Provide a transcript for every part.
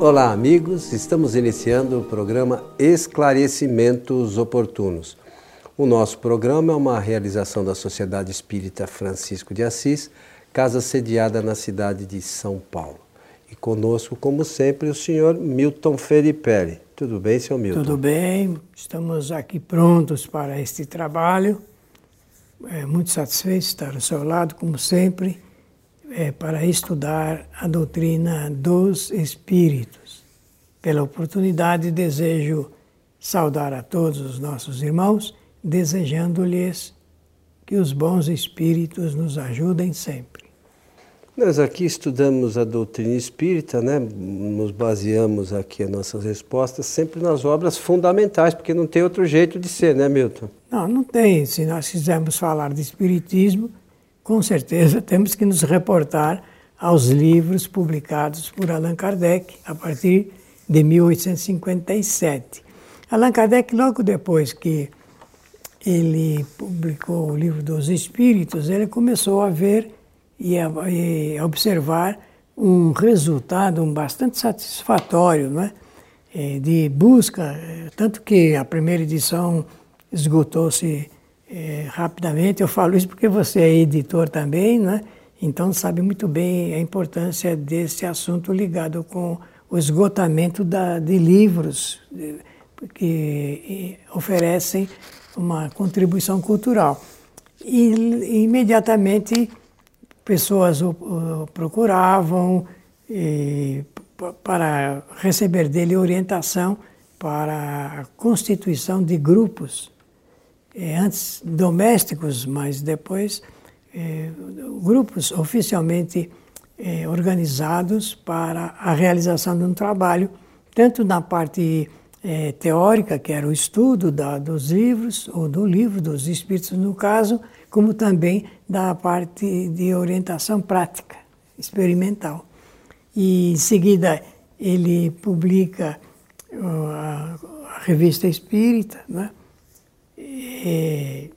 Olá, amigos. Estamos iniciando o programa Esclarecimentos Oportunos. O nosso programa é uma realização da Sociedade Espírita Francisco de Assis, casa sediada na cidade de São Paulo. E conosco, como sempre, o senhor Milton Felipe. Tudo bem, senhor Milton? Tudo bem. Estamos aqui prontos para este trabalho. É, muito satisfeito estar ao seu lado, como sempre, é, para estudar a doutrina dos Espíritos. Pela oportunidade, desejo saudar a todos os nossos irmãos, desejando-lhes que os bons Espíritos nos ajudem sempre. Nós aqui estudamos a doutrina espírita, né? nos baseamos aqui as nossas respostas sempre nas obras fundamentais, porque não tem outro jeito de ser, né, Milton? Não, não tem. Se nós quisermos falar de espiritismo, com certeza temos que nos reportar aos livros publicados por Allan Kardec a partir de 1857. Allan Kardec, logo depois que ele publicou o livro dos Espíritos, ele começou a ver e a, e observar um resultado bastante satisfatório né? de busca, tanto que a primeira edição esgotou-se é, rapidamente. Eu falo isso porque você é editor também, né? então sabe muito bem a importância desse assunto ligado com o esgotamento da, de livros que oferecem uma contribuição cultural. E imediatamente pessoas o, o procuravam e, para receber dele orientação para a constituição de grupos, é, antes domésticos, mas depois é, grupos oficialmente é, organizados para a realização de um trabalho, tanto na parte teórica, que era o estudo dos livros, ou do livro dos Espíritos no caso, como também da parte de orientação prática, experimental. E em seguida ele publica a, a revista Espírita, né? E,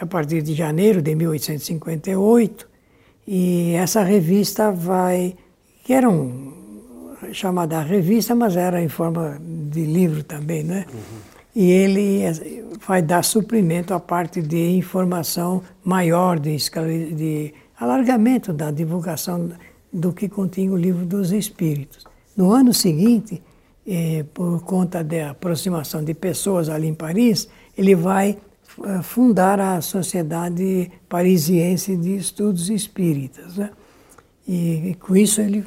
a partir de janeiro de 1858, e essa revista vai, que era um, chamada revista, mas era em forma de livro também, né? Uhum e ele vai dar suprimento à parte de informação maior, de, de alargamento da divulgação do que continha o livro dos Espíritos. No ano seguinte, eh, por conta da aproximação de pessoas ali em Paris, ele vai eh, fundar a Sociedade Parisiense de Estudos Espíritas. Né? E, e, com isso ele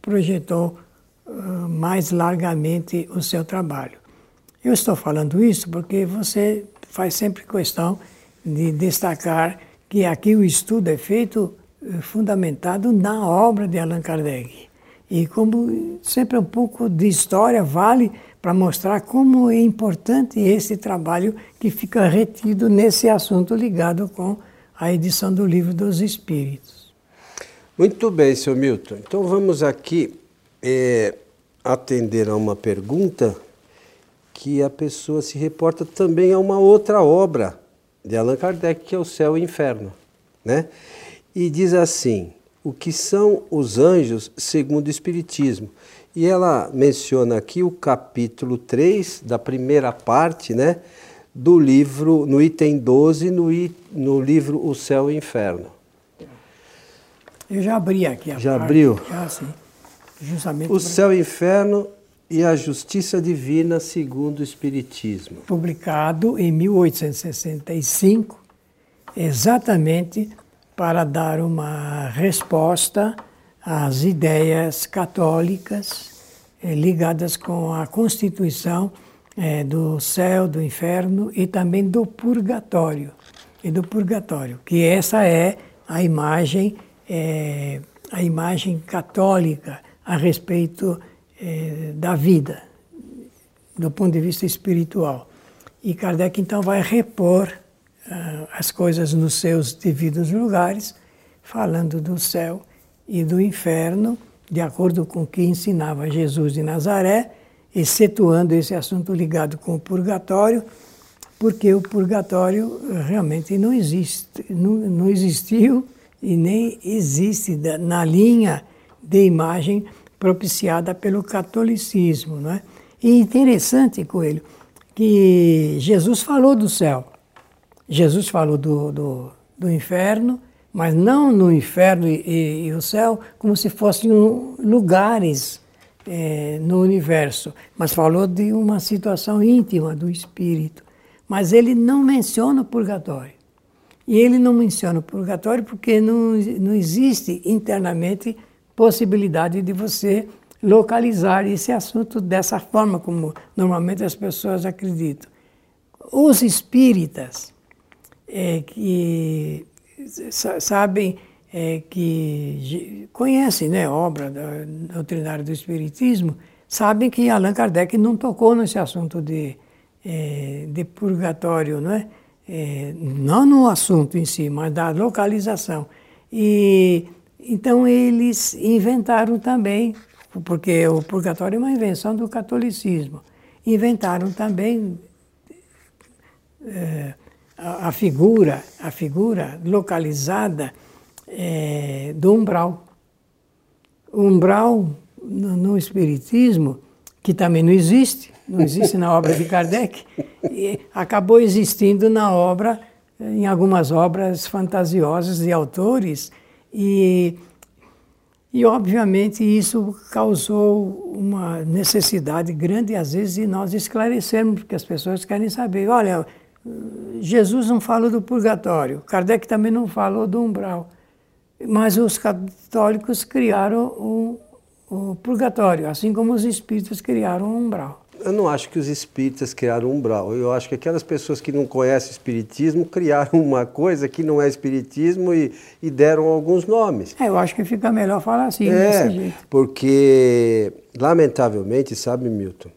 projetou uh, mais largamente o seu trabalho. Eu estou falando isso porque você faz sempre questão de destacar que aqui o estudo é feito eh, fundamentado na obra de Allan Kardec. E como sempre um pouco de história vale para mostrar como é importante esse trabalho que fica retido nesse assunto ligado com a edição do Livro dos Espíritos. Muito bem, seu Milton. Então vamos aqui é, atender a uma pergunta que a pessoa se reporta também a uma outra obra de Allan Kardec, que é o Céu e o Inferno. Né? E diz assim: o que são os anjos segundo o Espiritismo? E ela menciona aqui o capítulo 3 da primeira parte, né? Do livro, no item 12, no, no livro O Céu e o Inferno. Eu já abri aqui a Já parte, abriu? Já, sim. Justamente o Céu e Inferno e a Justiça Divina segundo o Espiritismo. Publicado em 1865, exatamente para dar uma resposta às ideias católicas eh, ligadas com a constituição eh, do céu, do inferno e também do purgatório. E do purgatório, que essa é a imagem, eh, a imagem católica a respeito da vida, do ponto de vista espiritual. E Kardec então vai repor as coisas nos seus devidos lugares, falando do céu e do inferno, de acordo com o que ensinava Jesus de Nazaré, excetuando esse assunto ligado com o purgatório, porque o purgatório realmente não existe, não, não existiu e nem existe na linha de imagem propiciada pelo catolicismo. Não é? E interessante, Coelho, que Jesus falou do céu. Jesus falou do, do, do inferno, mas não no inferno e, e, e o céu como se fossem lugares é, no universo, mas falou de uma situação íntima do espírito. Mas ele não menciona o purgatório. E ele não menciona o purgatório porque não, não existe internamente possibilidade de você localizar esse assunto dessa forma como normalmente as pessoas acreditam. Os espíritas é, que sabem é, que conhecem né, a obra da doutrinária do Espiritismo, sabem que Allan Kardec não tocou nesse assunto de, é, de purgatório, não é? é? Não no assunto em si, mas da localização. E então eles inventaram também, porque o purgatório é uma invenção do catolicismo, inventaram também é, a, figura, a figura localizada é, do umbral. O umbral no, no, Espiritismo, que também não existe, não existe na obra de Kardec, acabou existindo na obra, em algumas obras fantasiosas de autores, e, e obviamente isso causou uma necessidade grande, às vezes, de nós esclarecermos, porque as pessoas querem saber, olha, Jesus não falou do purgatório, Kardec também não falou do umbral. Mas os católicos criaram o, o purgatório, assim como os espíritas criaram o umbral. Eu não acho que os espíritas criaram o umbral. Eu acho que aquelas pessoas que não conhecem o espiritismo criaram uma coisa que não é espiritismo e, e deram alguns nomes. É, eu acho que fica melhor falar assim, é, desse jeito. Porque, lamentavelmente, sabe, Milton,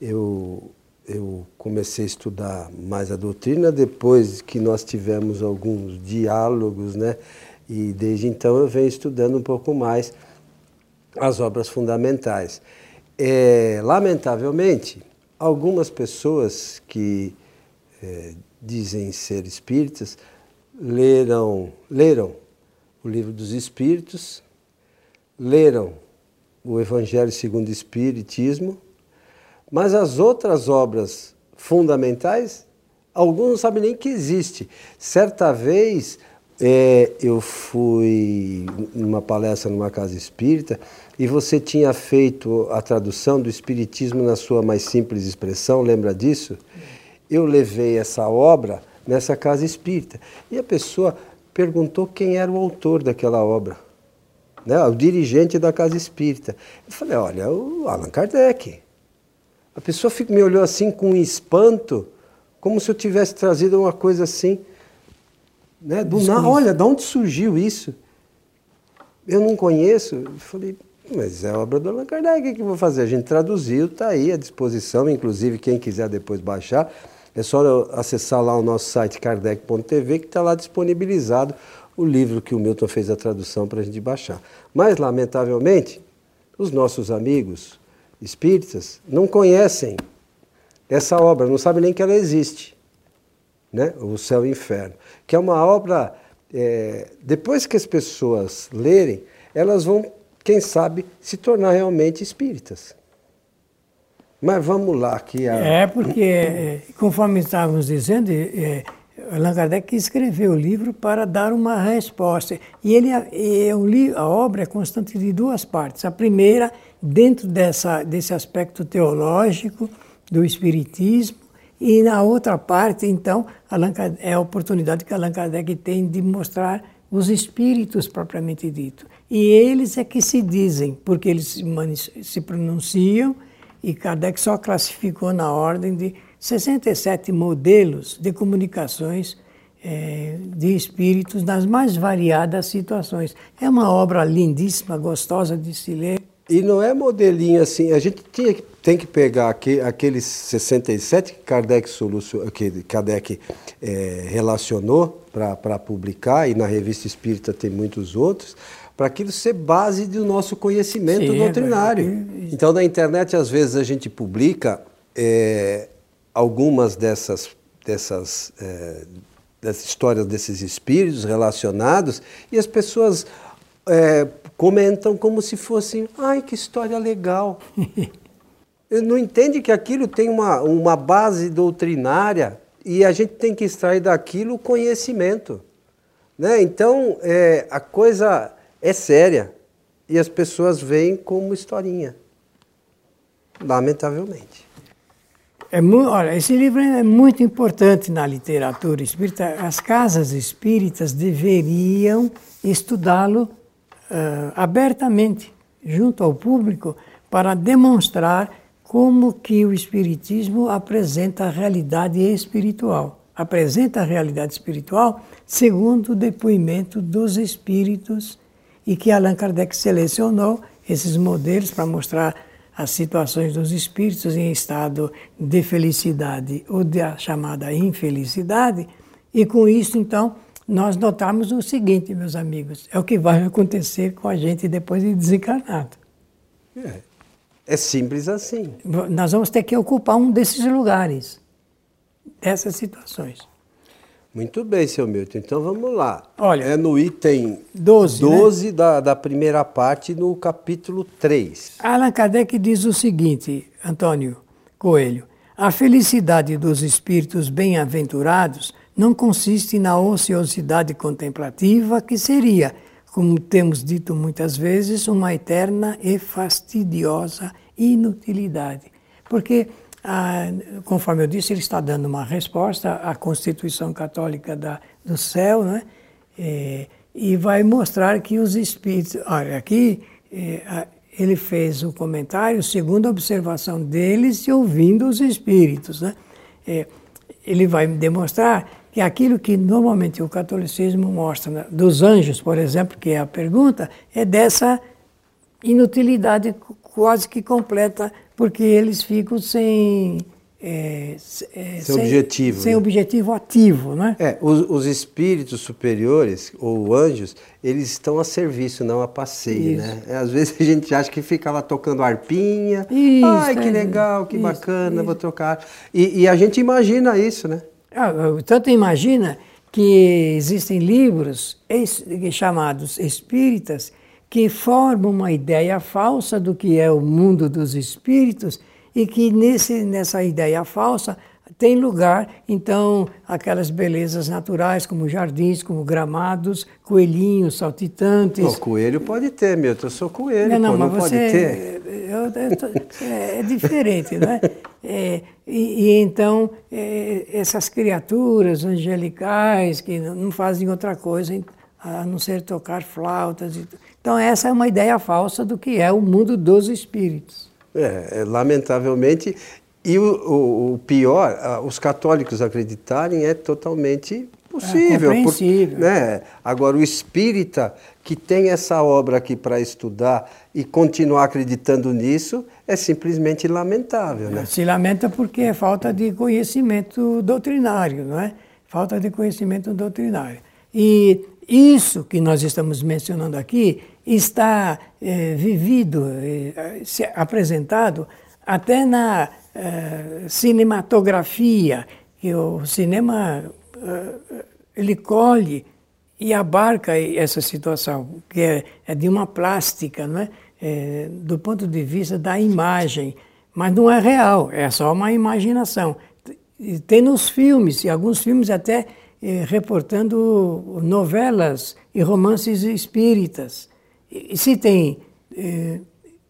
eu, eu comecei a estudar mais a doutrina depois que nós tivemos alguns diálogos, né? E desde então eu venho estudando um pouco mais as obras fundamentais. É, lamentavelmente, algumas pessoas que é, dizem ser espíritas leram, leram o livro dos Espíritos, leram o Evangelho segundo o Espiritismo, mas as outras obras fundamentais, alguns não sabem nem que existe. Certa vez é, eu fui numa palestra numa casa espírita e você tinha feito a tradução do Espiritismo na sua mais simples expressão, lembra disso? Eu levei essa obra nessa casa espírita e a pessoa perguntou quem era o autor daquela obra, né? o dirigente da casa espírita. Eu falei: olha, o Allan Kardec. A pessoa me olhou assim com espanto, como se eu tivesse trazido uma coisa assim. Né? Do na, olha, de onde surgiu isso? Eu não conheço. Eu falei, mas é obra do Allan Kardec, o que eu vou fazer? A gente traduziu, está aí à disposição, inclusive quem quiser depois baixar, é só acessar lá o nosso site kardec.tv que está lá disponibilizado o livro que o Milton fez a tradução para a gente baixar. Mas, lamentavelmente, os nossos amigos espíritas não conhecem essa obra, não sabem nem que ela existe, né? o Céu e o Inferno que é uma obra, é, depois que as pessoas lerem, elas vão, quem sabe, se tornar realmente espíritas. Mas vamos lá que a... É, porque, é, conforme estávamos dizendo, é, Allan Kardec escreveu o livro para dar uma resposta. E ele, é, a obra é constante de duas partes. A primeira, dentro dessa, desse aspecto teológico do Espiritismo, e na outra parte, então, é a oportunidade que Allan Kardec tem de mostrar os espíritos propriamente dito. E eles é que se dizem, porque eles se pronunciam, e Kardec só classificou na ordem de 67 modelos de comunicações é, de espíritos nas mais variadas situações. É uma obra lindíssima, gostosa de se ler. E não é modelinho assim, a gente tinha, tem que pegar aqui, aqueles 67 que Kardec, solucion, que Kardec é, relacionou para publicar, e na Revista Espírita tem muitos outros, para aquilo ser base do nosso conhecimento Sim, doutrinário. É então, na internet, às vezes, a gente publica é, algumas dessas, dessas, é, dessas histórias desses espíritos relacionados, e as pessoas é, comentam como se fosse, ai, que história legal. não entende que aquilo tem uma, uma base doutrinária e a gente tem que extrair daquilo o conhecimento. Né? Então, é, a coisa é séria e as pessoas veem como historinha, lamentavelmente. É, olha, esse livro é muito importante na literatura espírita. As casas espíritas deveriam estudá-lo uh, abertamente, junto ao público, para demonstrar como que o Espiritismo apresenta a realidade espiritual. Apresenta a realidade espiritual segundo o depoimento dos espíritos e que Allan Kardec selecionou esses modelos para mostrar as situações dos espíritos em estado de felicidade ou da chamada infelicidade. E com isso, então, nós notamos o seguinte, meus amigos: é o que vai acontecer com a gente depois de desencarnado. É. É simples assim. Nós vamos ter que ocupar um desses lugares, dessas situações. Muito bem, seu Milton. Então vamos lá. Olha, é no item 12, 12 né? da, da primeira parte, no capítulo 3. Allan Kardec diz o seguinte, Antônio Coelho: a felicidade dos espíritos bem-aventurados não consiste na ociosidade contemplativa, que seria como temos dito muitas vezes, uma eterna e fastidiosa inutilidade. Porque, ah, conforme eu disse, ele está dando uma resposta à Constituição Católica da, do céu, né? É, e vai mostrar que os espíritos. Olha, aqui é, ele fez o comentário segundo a observação deles e ouvindo os espíritos. Né? É, ele vai demonstrar que aquilo que normalmente o catolicismo mostra, né, dos anjos, por exemplo, que é a pergunta, é dessa inutilidade quase que completa, porque eles ficam sem. É, é, sem, objetivo. Sem né? objetivo ativo, né? É, os, os, espíritos superiores, ou anjos, eles estão a serviço, não a passeio, Isso. né? Às vezes a gente acha que fica lá tocando arpinha. Isso, Ai, que é, legal, que bacana, vou tocar. E, e a gente imagina isso, né? Ah, tanto imagina que existem livros chamados espíritas que formam uma ideia falsa do que é o mundo dos espíritos e que nesse, nessa ideia falsa tem lugar, então, aquelas belezas naturais, como jardins, como gramados, coelhinhos saltitantes. O coelho pode ter, meu, eu sou coelho, não, não, pô, não pode você, ter. Eu, eu tô, é, é, diferente, né? É, e, e, então, é, essas criaturas angelicais que não fazem outra coisa a não ser tocar flautas. Então, essa é uma ideia falsa do que é o mundo dos espíritos. É, é lamentavelmente, e o, o, o, pior, os católicos acreditarem é totalmente possível. É por, né? Agora, o espírita que tem essa obra aqui para estudar e continuar acreditando nisso é simplesmente lamentável. Né? Se lamenta porque é falta de conhecimento doutrinário, não é? Falta de conhecimento doutrinário. E isso que nós estamos mencionando aqui está é, vivido, é, apresentado até na é, cinematografia, que o cinema ele colhe e abarca essa situação, que é, é de uma plástica, é? do ponto de vista da imagem, mas não é real, é só uma imaginação. Tem nos filmes, e alguns filmes até reportando novelas e romances espíritas. E se tem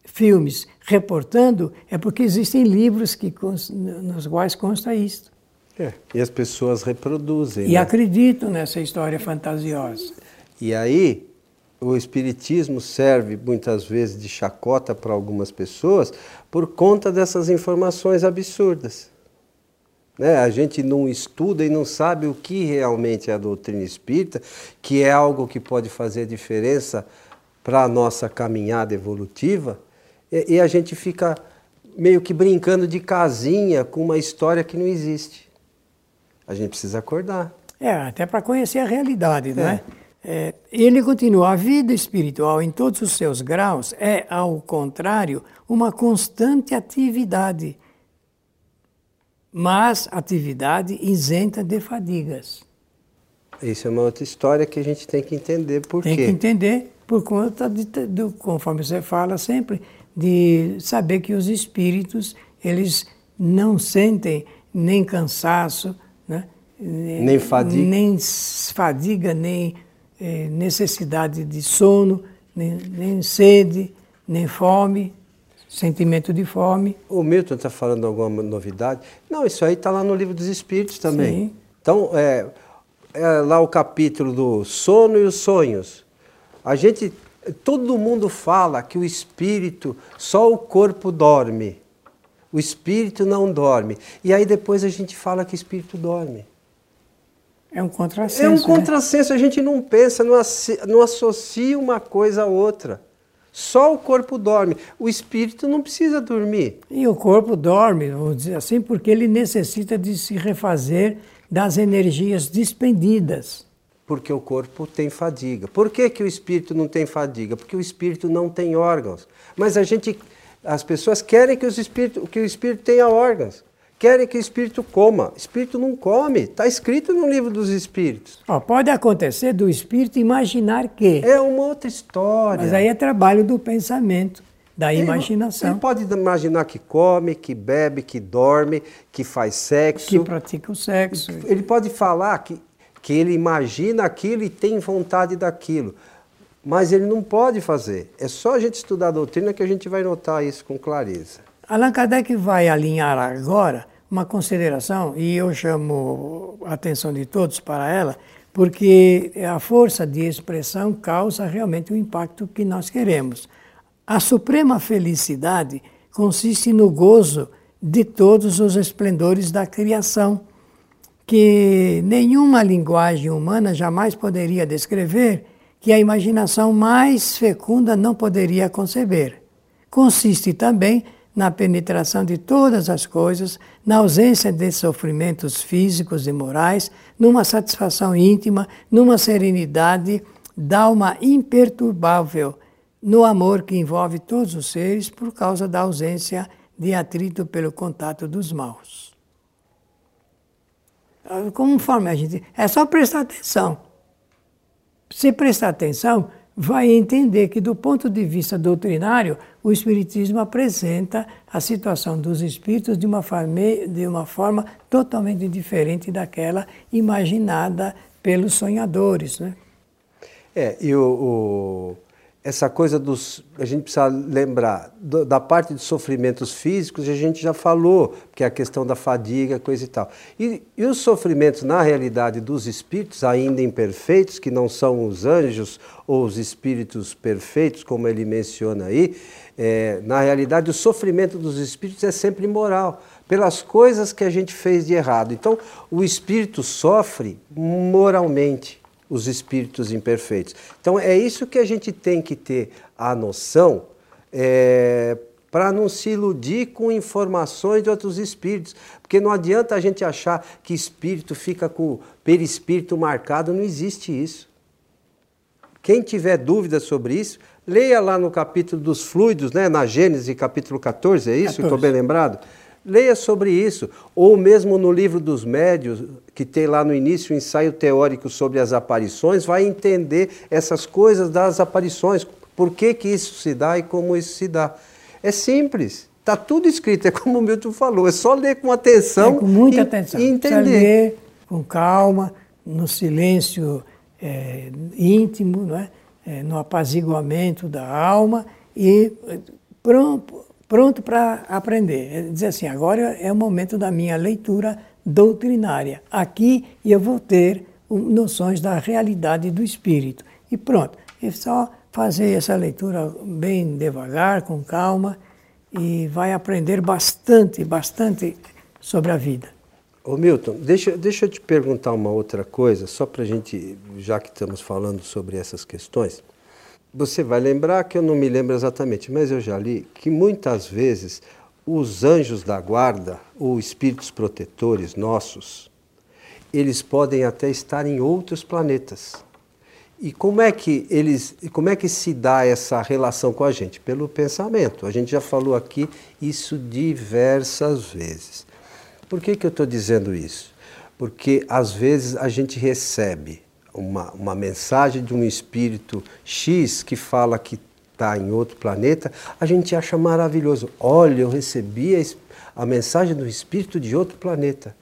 filmes reportando, é porque existem livros que, nos quais consta isso. É, e as pessoas reproduzem. E né? acreditam nessa história fantasiosa. E aí, o Espiritismo serve muitas vezes de chacota para algumas pessoas por conta dessas informações absurdas. Né? A gente não estuda e não sabe o que realmente é a doutrina espírita, que é algo que pode fazer diferença para a nossa caminhada evolutiva e, e a gente fica meio que brincando de casinha com uma história que não existe. A gente precisa acordar. É, até para conhecer a realidade, não é? é? Ele continua: a vida espiritual, em todos os seus graus, é, ao contrário, uma constante atividade, mas atividade isenta de fadigas. Isso é uma outra história que a gente tem que entender por tem quê. Tem que entender por conta, de, do, conforme você fala sempre, de saber que os espíritos, eles não sentem nem cansaço, né? nem fadiga, nem, fadiga, nem eh, necessidade de sono, nem, nem sede, nem fome, sentimento de fome. O Milton está falando alguma novidade? Não, isso aí está lá no livro dos Espíritos também. Sim. Então, é, é lá o capítulo do sono e os sonhos. A gente, todo mundo fala que o espírito, só o corpo dorme. O espírito não dorme. E aí depois a gente fala que o espírito dorme. É um contrassenso. É um né? contrassenso, a gente não pensa, não, não associa uma coisa a outra. Só o corpo dorme, o espírito não precisa dormir. E o corpo dorme, vamos dizer assim, porque ele necessita de se refazer das energias despendidas. Porque o corpo tem fadiga. Por que, que o espírito não tem fadiga? Porque o espírito não tem órgãos. Mas a gente, as pessoas querem que, os espírito, que o espírito tenha órgãos querem que o espírito coma. O espírito não come. Está escrito no livro dos espíritos. Oh, pode acontecer do espírito imaginar que. É uma outra história. Mas aí é trabalho do pensamento, da imaginação. Ele pode imaginar que come, que bebe, que dorme, que faz sexo. Que pratica o sexo. Ele pode falar que, que ele imagina aquilo e tem vontade daquilo. Mas ele não pode fazer. É só a gente estudar a doutrina que a gente vai notar isso com clareza. Allan Kardec vai alinhar agora uma consideração, e eu chamo a atenção de todos para ela, porque a força de expressão causa realmente o impacto que nós queremos. A suprema felicidade consiste no gozo de todos os esplendores da criação, que nenhuma linguagem humana jamais poderia descrever, que a imaginação mais fecunda não poderia conceber. Consiste também na penetração de todas as coisas, na ausência de sofrimentos físicos e morais, numa satisfação íntima, numa serenidade da imperturbável, no amor que envolve todos os seres por causa da ausência de atrito pelo contato dos maus. Conforme a gente. É só prestar atenção. Se prestar atenção, vai entender que, do ponto de vista doutrinário, o Espiritismo apresenta a situação dos espíritos de uma forma, de uma forma totalmente diferente daquela imaginada pelos sonhadores. Né? É, e o, essa coisa dos. A gente precisa lembrar do, da parte de sofrimentos físicos, a gente já falou, que é a questão da fadiga, coisa e tal. E, e os sofrimentos, na realidade, dos espíritos ainda imperfeitos, que não são os anjos ou os espíritos perfeitos, como ele menciona aí, é, na realidade, o sofrimento dos espíritos é sempre moral, pelas coisas que a gente fez de errado. Então, o espírito sofre moralmente os espíritos imperfeitos. Então é isso que a gente tem que ter a noção é, para não se iludir com informações de outros espíritos. Porque não adianta a gente achar que espírito fica com o perispírito marcado, não existe isso. Quem tiver dúvidas sobre isso, leia lá no capítulo dos fluidos, né, na Gênesis, capítulo 14, é isso? Estou bem lembrado? Leia sobre isso. Ou mesmo no livro dos médios, que tem lá no início o um ensaio teórico sobre as aparições, vai entender essas coisas das aparições. Por que, que isso se dá e como isso se dá. É simples. Está tudo escrito, é como o Milton falou, é só ler com atenção. É, com muita e, atenção. E entender. ler com calma, no silêncio é, íntimo, não é? É, no apaziguamento da alma e pronto, pronto para aprender. É dizer assim, agora é o momento da minha leitura doutrinária. Aqui eu vou ter noções da realidade do espírito. E pronto, é só fazer essa leitura bem devagar, com calma, e vai aprender bastante, bastante sobre a vida. Ô Milton, deixa, deixa eu te perguntar uma outra coisa, só para a gente, já que estamos falando sobre essas questões. Você vai lembrar que eu não me lembro exatamente, mas eu já li que muitas vezes os anjos da guarda, ou espíritos protetores nossos, eles podem até estar em outros planetas. E como é que eles, como é que se dá essa relação com a gente? Pelo pensamento. A gente já falou aqui isso diversas vezes. Por que, que eu estou dizendo isso? Porque às vezes a gente recebe uma, uma mensagem de um espírito X que fala que está em outro planeta, a gente acha maravilhoso. Olha, eu recebi a, a mensagem do espírito de outro planeta.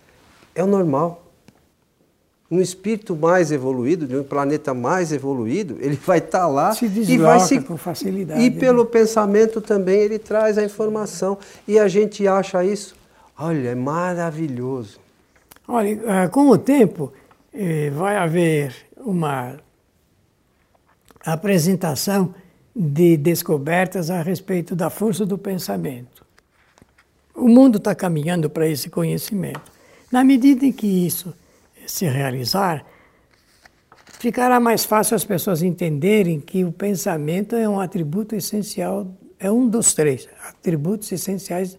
É o normal. Um espírito mais evoluído, de um planeta mais evoluído, ele vai estar tá lá se e vai se com facilidade. E pelo né? pensamento também ele traz a informação e a gente acha isso, olha, é maravilhoso. Olha, ah, com o tempo eh, vai haver uma apresentação de descobertas a respeito da força do pensamento. O mundo está caminhando para esse conhecimento. Na medida em que isso se realizar, ficará mais fácil as pessoas entenderem que o pensamento é um atributo essencial, é um dos três atributos essenciais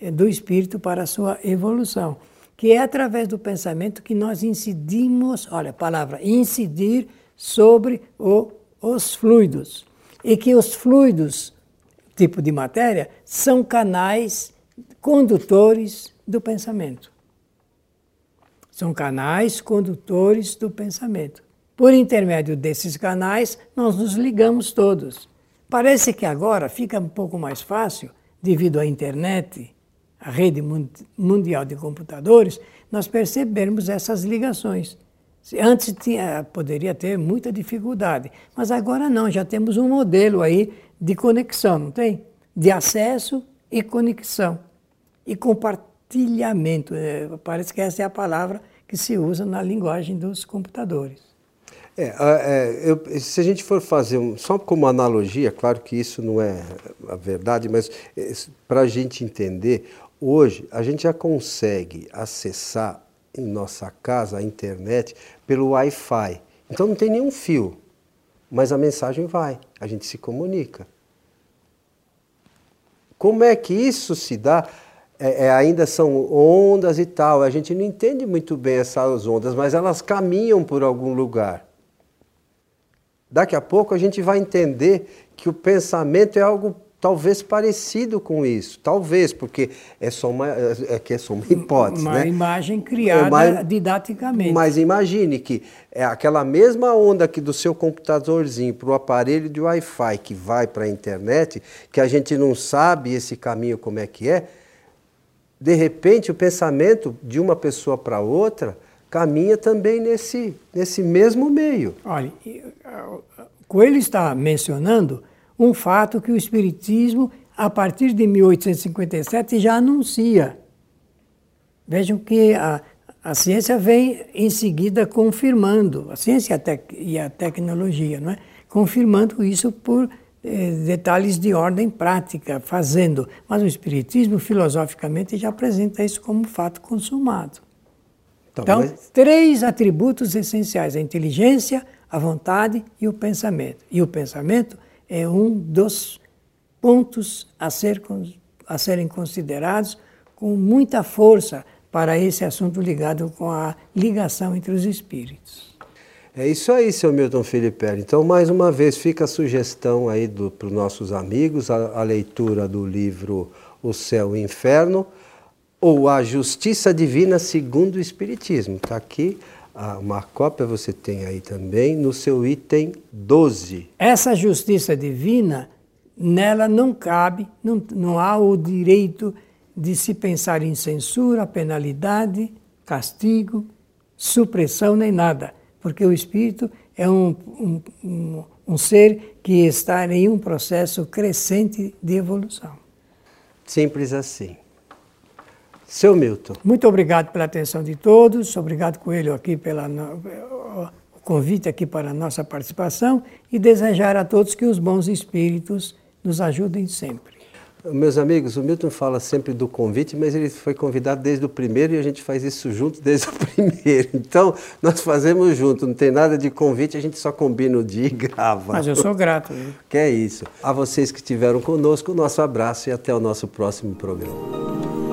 eh, do espírito para a sua evolução, que é através do pensamento que nós incidimos, olha a palavra, incidir sobre o, os fluidos. E que os fluidos, tipo de matéria, são canais condutores do pensamento. São canais condutores do pensamento. Por intermédio desses canais, nós nos ligamos todos. Parece que agora fica um pouco mais fácil, devido à internet, a rede mundial de computadores, nós percebermos essas ligações. Antes tinha, poderia ter muita dificuldade, mas agora não, já temos um modelo aí de conexão, não tem? De acesso e conexão. E compartilhamento, é, parece que essa é a palavra que se usa na linguagem dos computadores. É, é, eu, se a gente for fazer, um, só como analogia, claro que isso não é a verdade, mas é, para a gente entender, hoje a gente já consegue acessar em nossa casa a internet pelo Wi-Fi. Então não tem nenhum fio, mas a mensagem vai, a gente se comunica. Como é que isso se dá? é, é, ainda são ondas e tal. A gente não entende muito bem essas ondas, mas elas caminham por algum lugar. Daqui a pouco a gente vai entender que o pensamento é algo talvez parecido com isso, talvez, porque é só uma, é, que é só uma hipótese. Uma né? imagem criada didaticamente. Mas imagine que é aquela mesma onda que do seu computadorzinho para o aparelho de Wi-Fi que vai para a internet, que a gente não sabe esse caminho como é que é, de repente o pensamento de uma pessoa para outra caminha também nesse, nesse mesmo meio. Olha, Coelho está mencionando um fato que o Espiritismo, a partir de 1857, já anuncia. Vejam que a, a ciência vem em seguida confirmando, a ciência e a, tec, e a tecnologia, não é? confirmando isso por eh, detalhes de ordem prática, fazendo. Mas o Espiritismo, filosoficamente, já apresenta isso como fato consumado. Então, então três atributos essenciais: a inteligência, a vontade e o pensamento. E o pensamento é um dos pontos a, ser, a serem considerados com muita força para esse assunto ligado com a ligação entre os espíritos. É isso aí, seu Milton Felipe. Então, mais uma vez, fica a sugestão aí para os nossos amigos, a, a, leitura do livro O Céu e o Inferno, ou A Justiça Divina segundo o Espiritismo. Está aqui, uma cópia você tem aí também, no seu item 12. Essa justiça divina, nela não cabe, não, não há o direito de se pensar em censura, penalidade, castigo, supressão, nem nada porque o espírito é um, um, um, um ser que está em um processo crescente de evolução. Simples assim. Seu Milton. Muito obrigado pela atenção de todos, obrigado Coelho aqui pelo convite aqui para a nossa participação e desejar a todos que os bons espíritos nos ajudem sempre. Meus amigos, o Milton fala sempre do convite, mas ele foi convidado desde o primeiro e a gente faz isso junto desde o primeiro. Então, nós fazemos junto, não tem nada de convite, a gente só combina o dia e grava. Mas eu sou grato. Que é isso. A vocês que estiveram conosco, o nosso abraço e até o nosso próximo programa.